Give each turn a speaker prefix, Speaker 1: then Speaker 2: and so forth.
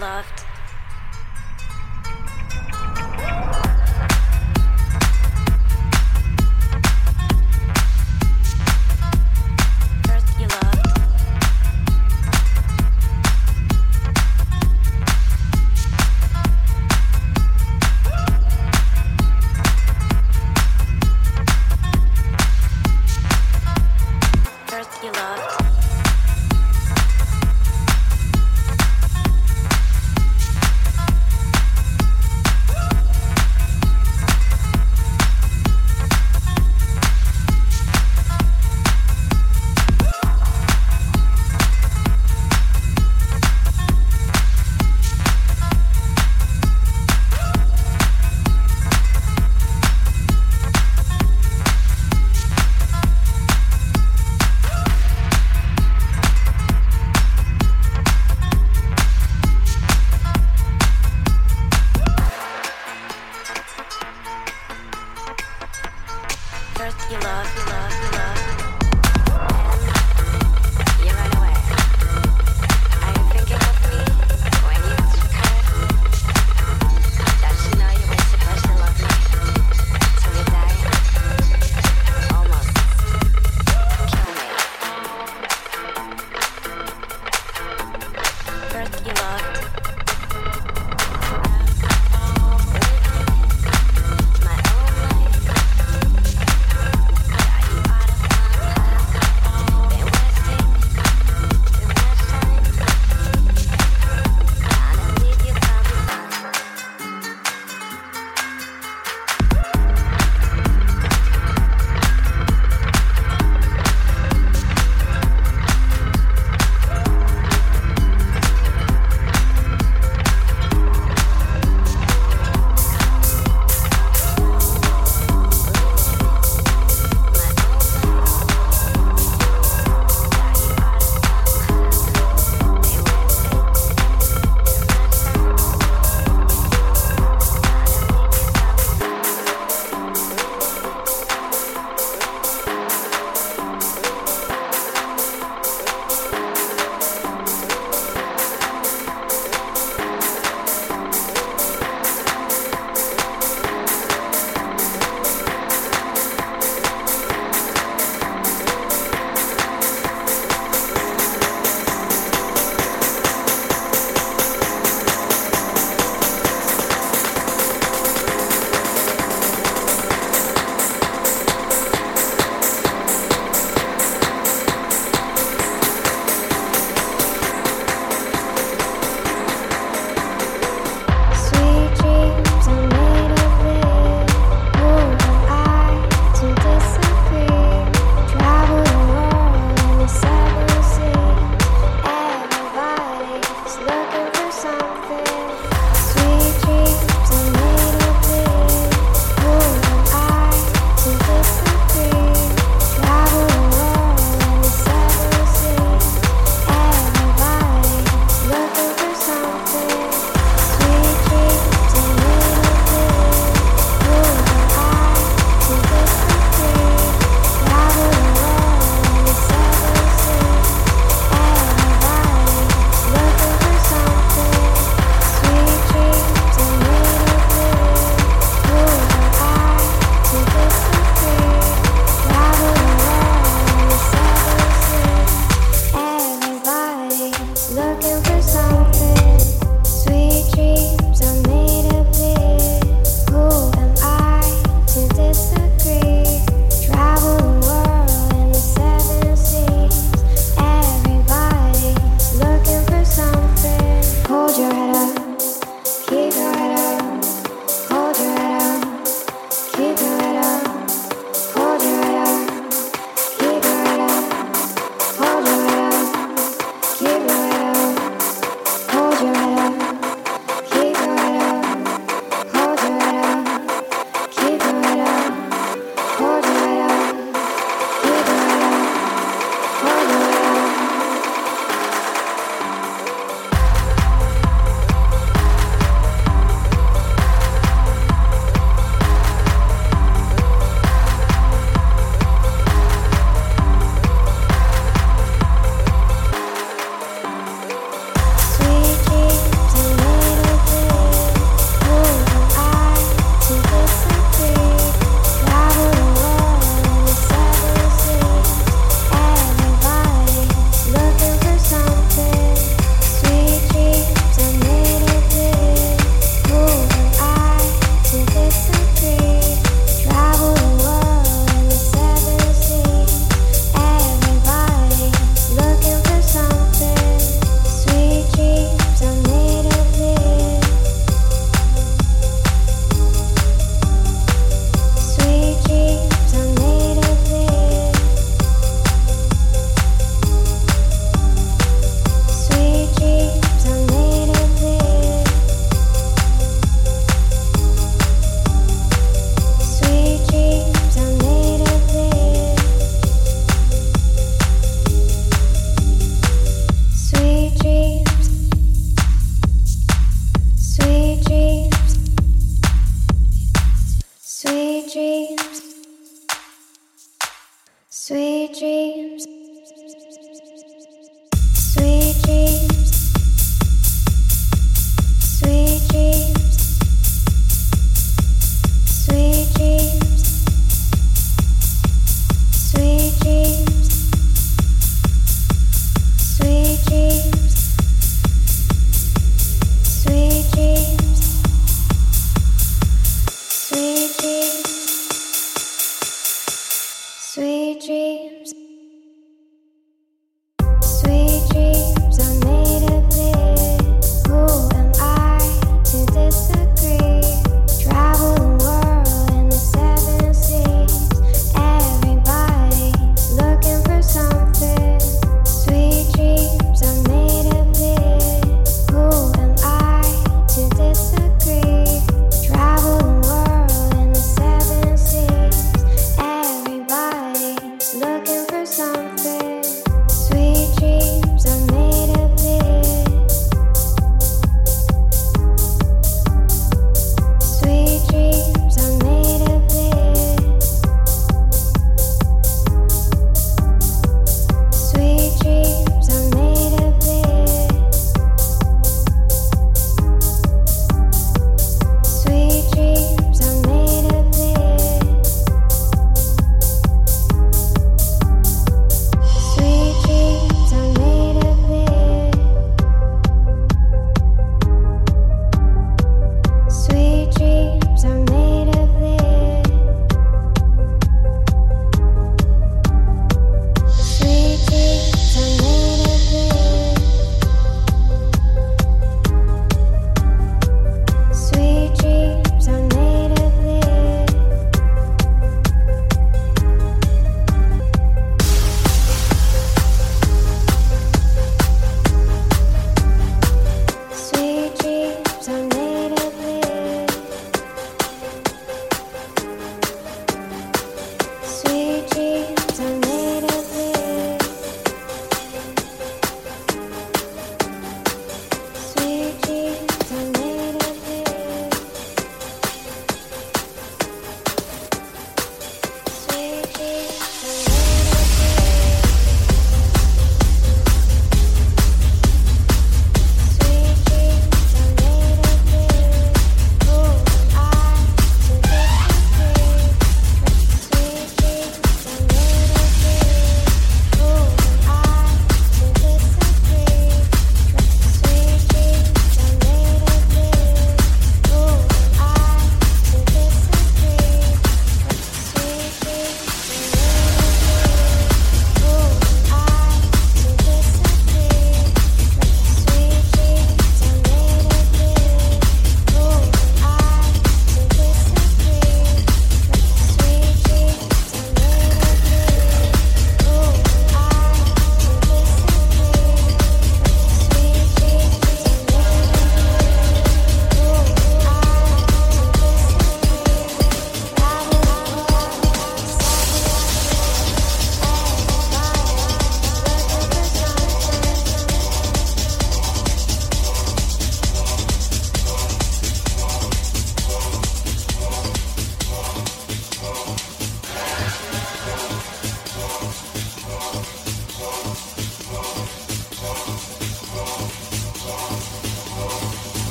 Speaker 1: love.